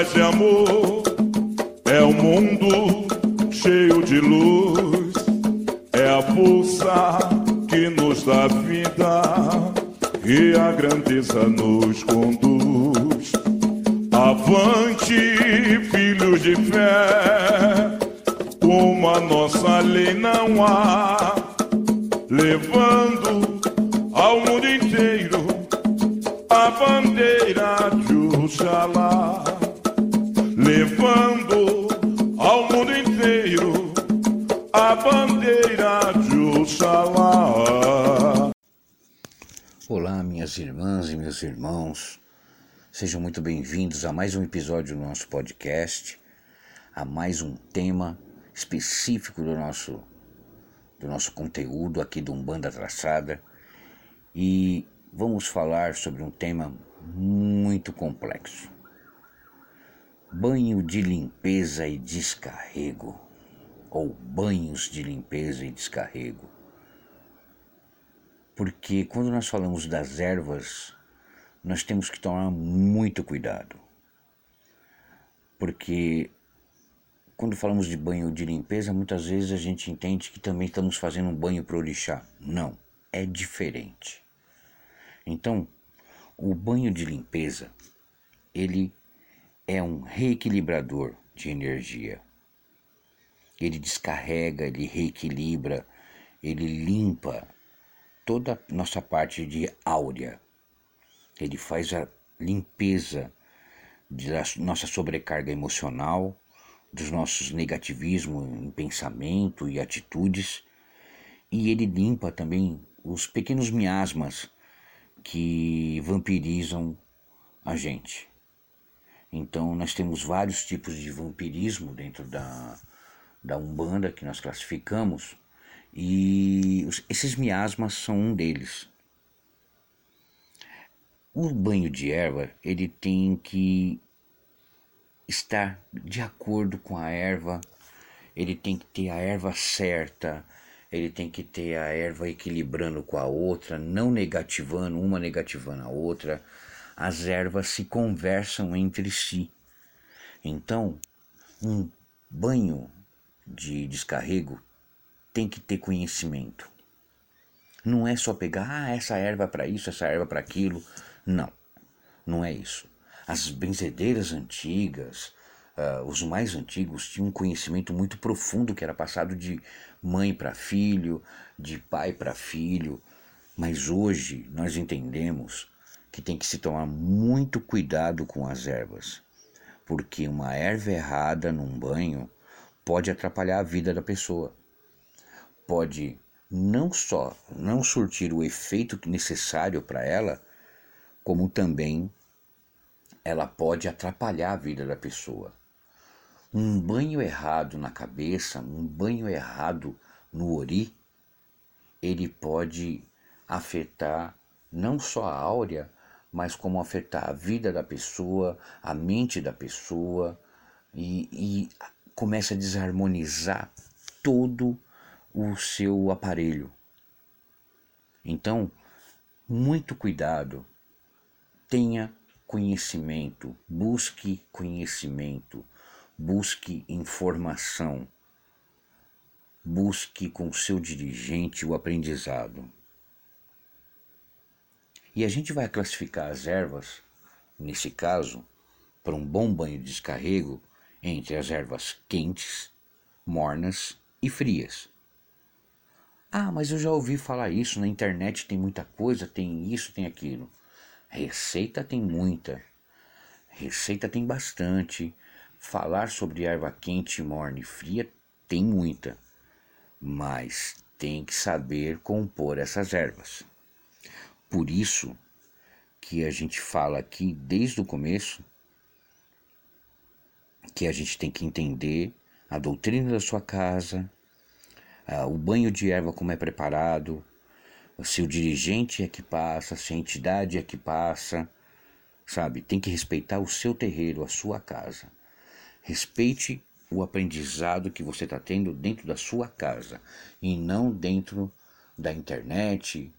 paz e amor, é um mundo cheio de luz, é a força que nos dá vida e a grandeza nos conduz. Avante, filhos de fé, como a nossa lei não há, levando ao mundo inteiro a bandeira de Oxalá, levando ao mundo inteiro a bandeira de Oxalá. Olá, minhas irmãs e meus irmãos, sejam muito bem-vindos a mais um episódio do nosso podcast, a mais um tema específico do nosso, do nosso conteúdo aqui do Umbanda Traçada. E vamos falar sobre um tema muito complexo: banho de limpeza e descarrego, ou banhos de limpeza e descarrego. Porque quando nós falamos das ervas, nós temos que tomar muito cuidado. Porque quando falamos de banho de limpeza, muitas vezes a gente entende que também estamos fazendo um banho para orixá. Não, é diferente. Então, o banho de limpeza, ele é um reequilibrador de energia. Ele descarrega, ele reequilibra, ele limpa toda a nossa parte de áurea. Ele faz a limpeza da nossa sobrecarga emocional, dos nossos negativismos em pensamento e atitudes, e ele limpa também os pequenos miasmas que vampirizam a gente. Então, nós temos vários tipos de vampirismo dentro da, da Umbanda que nós classificamos, e esses miasmas são um deles. O banho de erva, ele tem que estar de acordo com a erva, ele tem que ter a erva certa, ele tem que ter a erva equilibrando com a outra, não negativando, uma negativando a outra. As ervas se conversam entre si. Então, um banho de descarrego tem que ter conhecimento. Não é só pegar, ah, essa erva para isso, essa erva para aquilo. Não, não é isso. As benzedeiras antigas, uh, os mais antigos, tinham um conhecimento muito profundo que era passado de mãe para filho, de pai para filho. Mas hoje nós entendemos que tem que se tomar muito cuidado com as ervas, porque uma erva errada num banho pode atrapalhar a vida da pessoa. Pode não só não surtir o efeito necessário para ela, como também ela pode atrapalhar a vida da pessoa. Um banho errado na cabeça, um banho errado no ori, ele pode afetar não só a áurea, mas como afetar a vida da pessoa, a mente da pessoa e, e começa a desarmonizar todo o seu aparelho. Então, muito cuidado, tenha conhecimento, busque conhecimento, busque informação, busque com seu dirigente o aprendizado. E a gente vai classificar as ervas, nesse caso, para um bom banho de descarrego, entre as ervas quentes, mornas e frias. Ah, mas eu já ouvi falar isso na internet, tem muita coisa, tem isso, tem aquilo. Receita tem muita. Receita tem bastante. Falar sobre erva quente, morna e fria tem muita. Mas tem que saber compor essas ervas. Por isso que a gente fala aqui desde o começo que a gente tem que entender a doutrina da sua casa, o banho de erva como é preparado, se o dirigente é que passa, se a entidade é que passa, sabe? Tem que respeitar o seu terreiro, a sua casa. Respeite o aprendizado que você está tendo dentro da sua casa e não dentro da internet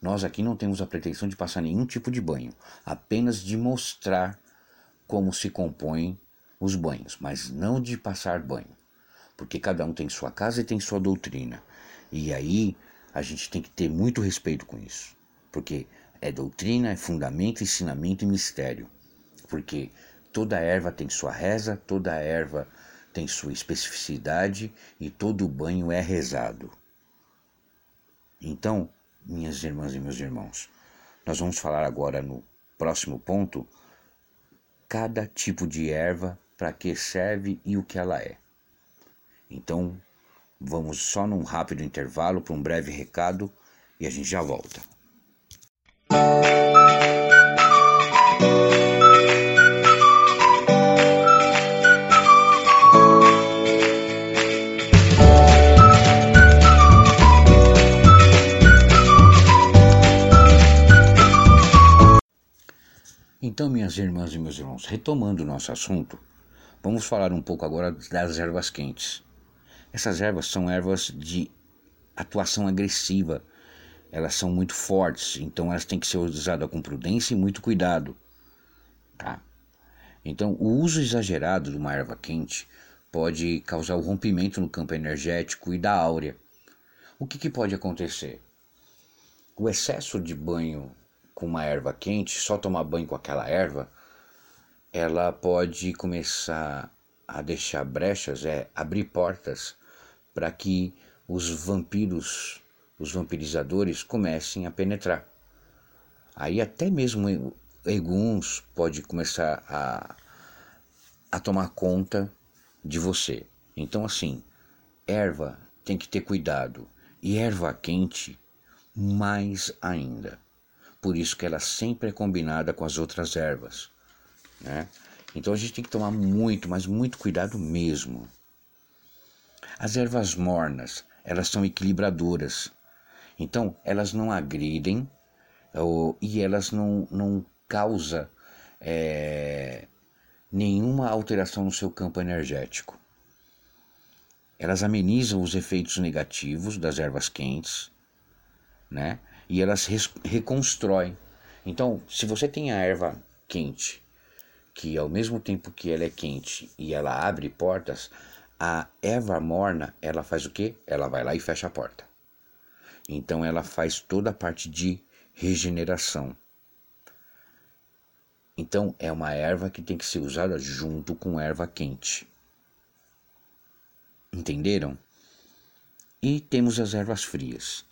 Nós aqui não temos a pretensão de passar nenhum tipo de banho, apenas de mostrar como se compõe os banhos, mas não de passar banho, porque cada um tem sua casa e tem sua doutrina. E aí a gente tem que ter muito respeito com isso, porque é doutrina, é fundamento, ensinamento e mistério. Porque toda erva tem sua reza, toda erva tem sua especificidade e todo banho é rezado. Então, minhas irmãs e meus irmãos, nós vamos falar agora no próximo ponto cada tipo de erva para que serve e o que ela é. Então, vamos só num rápido intervalo para um breve recado e a gente já volta. Então, minhas irmãs e meus irmãos, retomando o nosso assunto, Vamos falar um pouco agora das ervas quentes. Essas ervas são ervas de atuação agressiva. Elas são muito fortes, então elas têm que ser usadas com prudência e muito cuidado. Tá? Então, o uso exagerado de uma erva quente pode causar o rompimento no campo energético e da áurea. O que, que pode acontecer? O excesso de banho com uma erva quente, só tomar banho com aquela erva, ela pode começar a deixar brechas, é abrir portas para que os vampiros, os vampirizadores comecem a penetrar. Aí até mesmo eguns pode começar a, a tomar conta de você. Então assim, erva tem que ter cuidado e erva quente mais ainda. Por isso que ela sempre é combinada com as outras ervas. Né? Então a gente tem que tomar muito, mas muito cuidado mesmo. As ervas mornas, elas são equilibradoras. Então elas não agridem ou, e elas não, não causam é, nenhuma alteração no seu campo energético. Elas amenizam os efeitos negativos das ervas quentes, né? E elas reconstroem. Então, se você tem a erva quente que ao mesmo tempo que ela é quente e ela abre portas, a erva morna, ela faz o quê? Ela vai lá e fecha a porta. Então ela faz toda a parte de regeneração. Então é uma erva que tem que ser usada junto com erva quente. Entenderam? E temos as ervas frias.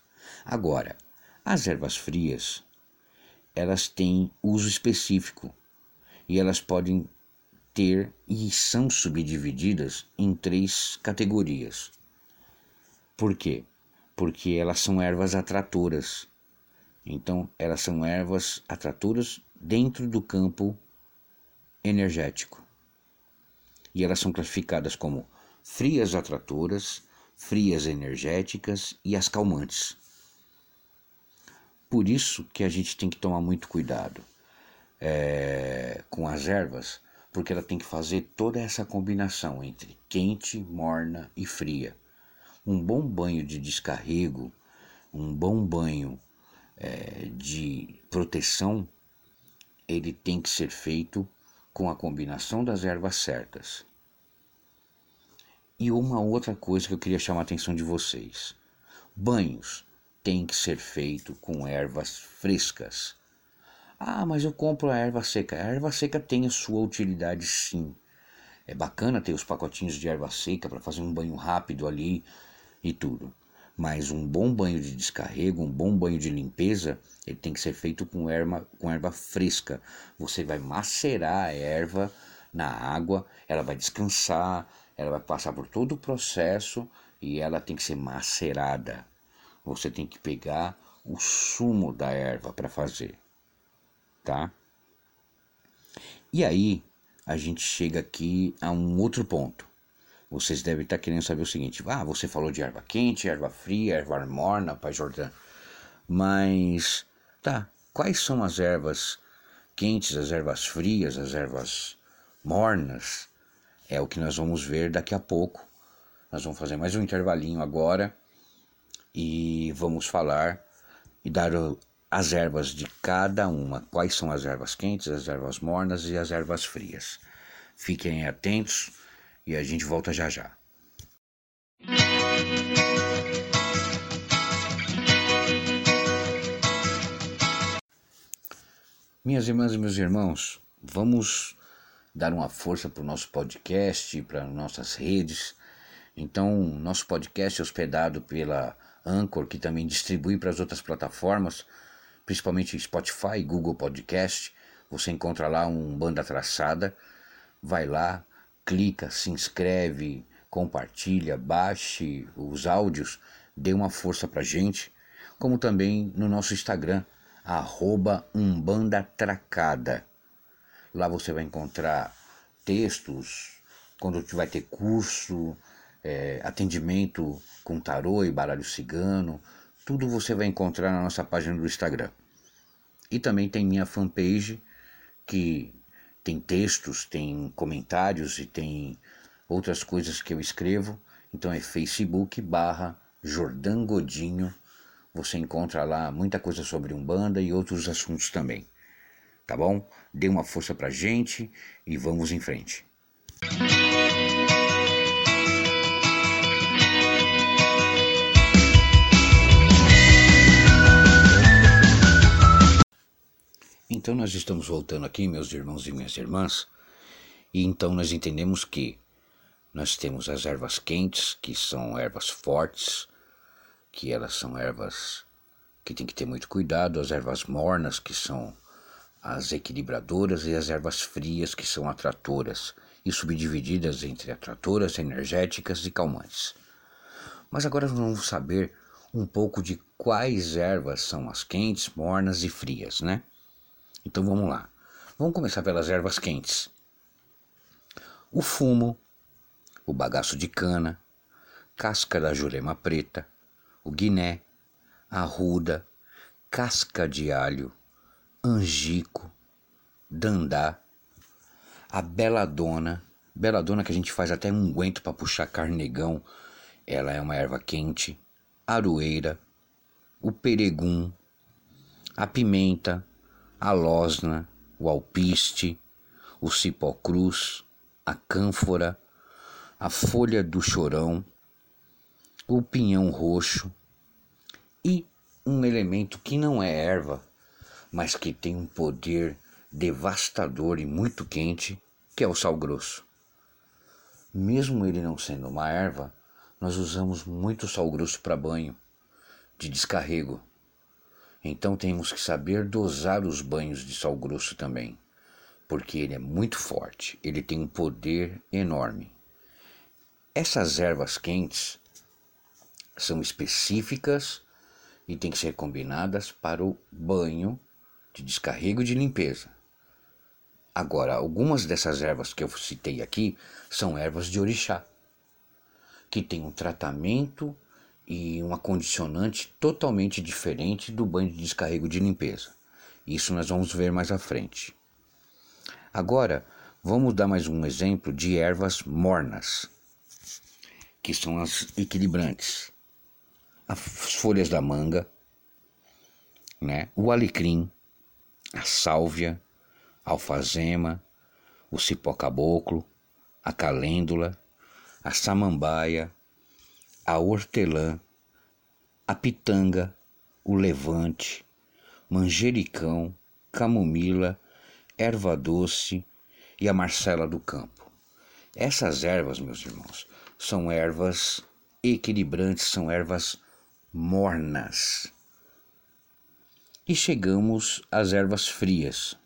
Agora, as ervas frias, elas têm uso específico e elas podem ter e são subdivididas em três categorias. Por quê? Porque elas são ervas atratoras. Então, elas são ervas atratoras dentro do campo energético. E elas são classificadas como frias atratoras, frias energéticas e as calmantes. Por isso que a gente tem que tomar muito cuidado é, com as ervas, porque ela tem que fazer toda essa combinação entre quente, morna e fria. Um bom banho de descarrego, um bom banho é, de proteção, ele tem que ser feito com a combinação das ervas certas. E uma outra coisa que eu queria chamar a atenção de vocês: banhos têm que ser feito com ervas frescas ah, mas eu compro a erva seca. A erva seca tem a sua utilidade sim. É bacana ter os pacotinhos de erva seca para fazer um banho rápido ali e tudo. Mas um bom banho de descarrego, um bom banho de limpeza, ele tem que ser feito com erva, com erva fresca. Você vai macerar a erva na água, ela vai descansar, ela vai passar por todo o processo e ela tem que ser macerada. Você tem que pegar o sumo da erva para fazer, tá? E aí a gente chega aqui a um outro ponto. Vocês devem estar querendo saber o seguinte: ah, você falou de erva quente, erva fria, erva morna, Pai Jordão. Mas, tá, quais são as ervas quentes, as ervas frias, as ervas mornas? É o que nós vamos ver daqui a pouco. Nós vamos fazer mais um intervalinho agora e vamos falar e dar as ervas de cada uma. Quais são as ervas quentes, as ervas mornas e as ervas frias. Fiquem atentos e a gente volta já já. Minhas irmãs e meus irmãos, vamos dar uma força para o nosso podcast, para nossas redes. Então, nosso podcast é hospedado pela Anchor, que também distribui para as outras plataformas, principalmente Spotify Google Podcast. Você encontra lá um Banda Traçada. Vai lá, clica, se inscreve, compartilha, baixe os áudios, dê uma força para gente, como também no nosso Instagram, arroba Umbanda Tracada. Lá você vai encontrar textos, quando vai ter curso, é, atendimento com tarô e baralho cigano, tudo você vai encontrar na nossa página do Instagram. E também tem minha fanpage, que tem textos, tem comentários e tem outras coisas que eu escrevo. Então é Facebook barra Jordan Godinho. Você encontra lá muita coisa sobre Umbanda e outros assuntos também. Tá bom? Dê uma força pra gente e vamos em frente. Então nós estamos voltando aqui, meus irmãos e minhas irmãs, e então nós entendemos que nós temos as ervas quentes, que são ervas fortes, que elas são ervas que tem que ter muito cuidado, as ervas mornas, que são as equilibradoras, e as ervas frias, que são atratoras, e subdivididas entre atratoras, energéticas e calmantes. Mas agora vamos saber um pouco de quais ervas são as quentes, mornas e frias, né? Então vamos lá. Vamos começar pelas ervas quentes. O fumo, o bagaço de cana, casca da jurema preta, o guiné, a ruda, casca de alho, angico, dandá, a beladona, beladona que a gente faz até um unguento para puxar carnegão, ela é uma erva quente, aroeira, o peregum, a pimenta, a losna, o alpiste, o cipó-cruz, a cânfora, a folha do chorão, o pinhão roxo e um elemento que não é erva, mas que tem um poder devastador e muito quente, que é o sal grosso. Mesmo ele não sendo uma erva, nós usamos muito sal grosso para banho, de descarrego. Então temos que saber dosar os banhos de sal grosso também, porque ele é muito forte, ele tem um poder enorme. Essas ervas quentes são específicas e têm que ser combinadas para o banho de descarrego de limpeza. Agora, algumas dessas ervas que eu citei aqui são ervas de orixá, que têm um tratamento e uma condicionante totalmente diferente do banho de descarrego de limpeza. Isso nós vamos ver mais à frente. Agora, vamos dar mais um exemplo de ervas mornas, que são as equilibrantes. As folhas da manga, né? o alecrim, a sálvia, a alfazema, o cipó caboclo, a calêndula, a samambaia, a hortelã, a pitanga, o levante, manjericão, camomila, erva doce e a marcela do campo. Essas ervas, meus irmãos, são ervas equilibrantes, são ervas mornas. E chegamos às ervas frias,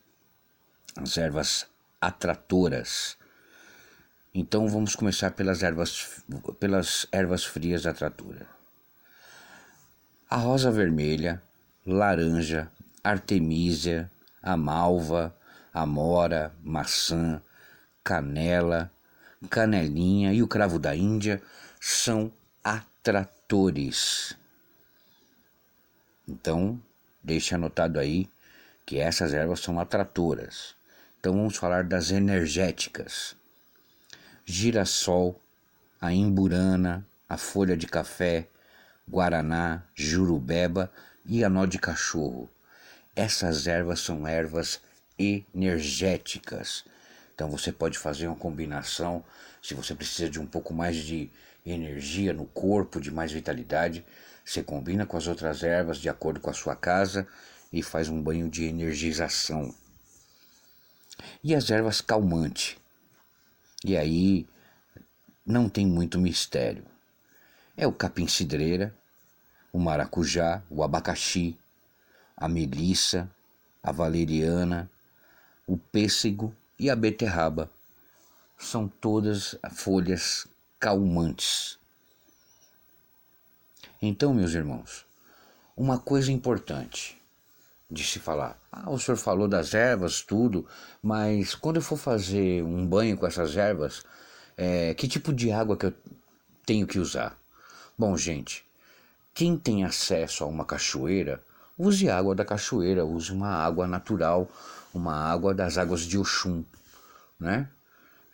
as ervas atratoras, então vamos começar pelas ervas, pelas ervas frias da tratura. A rosa vermelha, laranja, artemisia, a malva, amora, maçã, canela, canelinha e o cravo da Índia são atratores. Então, deixe anotado aí que essas ervas são atratoras. Então vamos falar das energéticas. Girassol, a imburana, a folha de café, guaraná, jurubeba e a nó de cachorro. Essas ervas são ervas energéticas. Então você pode fazer uma combinação, se você precisa de um pouco mais de energia no corpo, de mais vitalidade, você combina com as outras ervas de acordo com a sua casa e faz um banho de energização. E as ervas calmante. E aí não tem muito mistério. É o capim-cidreira, o maracujá, o abacaxi, a melissa, a valeriana, o pêssego e a beterraba. São todas folhas calmantes. Então, meus irmãos, uma coisa importante de se falar. Ah, o senhor falou das ervas, tudo, mas quando eu for fazer um banho com essas ervas, é, que tipo de água que eu tenho que usar? Bom, gente, quem tem acesso a uma cachoeira, use água da cachoeira, use uma água natural, uma água das águas de Oxum, né?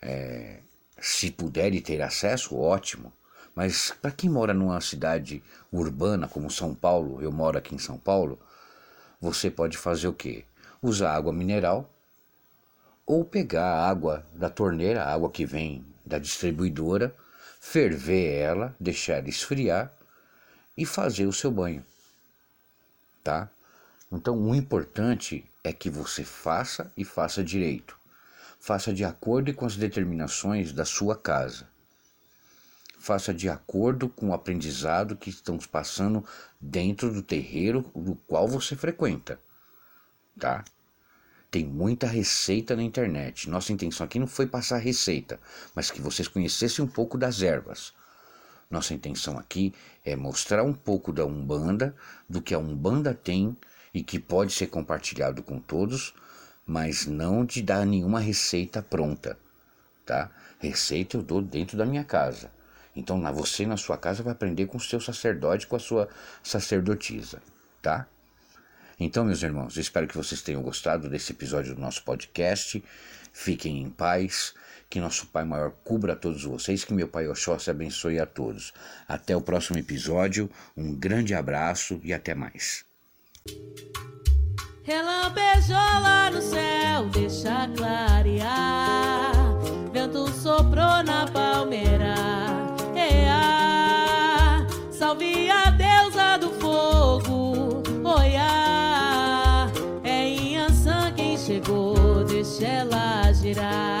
É, se puder ter acesso, ótimo. Mas para quem mora numa cidade urbana como São Paulo, eu moro aqui em São Paulo, você pode fazer o quê? Usar água mineral ou pegar a água da torneira, a água que vem da distribuidora, ferver ela, deixar ela esfriar e fazer o seu banho. Tá? Então, o importante é que você faça e faça direito. Faça de acordo com as determinações da sua casa faça de acordo com o aprendizado que estamos passando dentro do terreiro do qual você frequenta, tá? Tem muita receita na internet. Nossa intenção aqui não foi passar receita, mas que vocês conhecessem um pouco das ervas. Nossa intenção aqui é mostrar um pouco da Umbanda, do que a Umbanda tem e que pode ser compartilhado com todos, mas não de dar nenhuma receita pronta, tá? Receita eu dou dentro da minha casa. Então, você na sua casa vai aprender com o seu sacerdote, com a sua sacerdotisa, tá? Então, meus irmãos, espero que vocês tenham gostado desse episódio do nosso podcast. Fiquem em paz. Que nosso Pai Maior cubra a todos vocês. Que meu Pai Oxóssi abençoe a todos. Até o próximo episódio. Um grande abraço e até mais. Relampejou lá no céu, deixa clarear. Vento soprou na palmeira salve a deusa do fogo, oiá. É Inhansã quem chegou, deixa ela girar.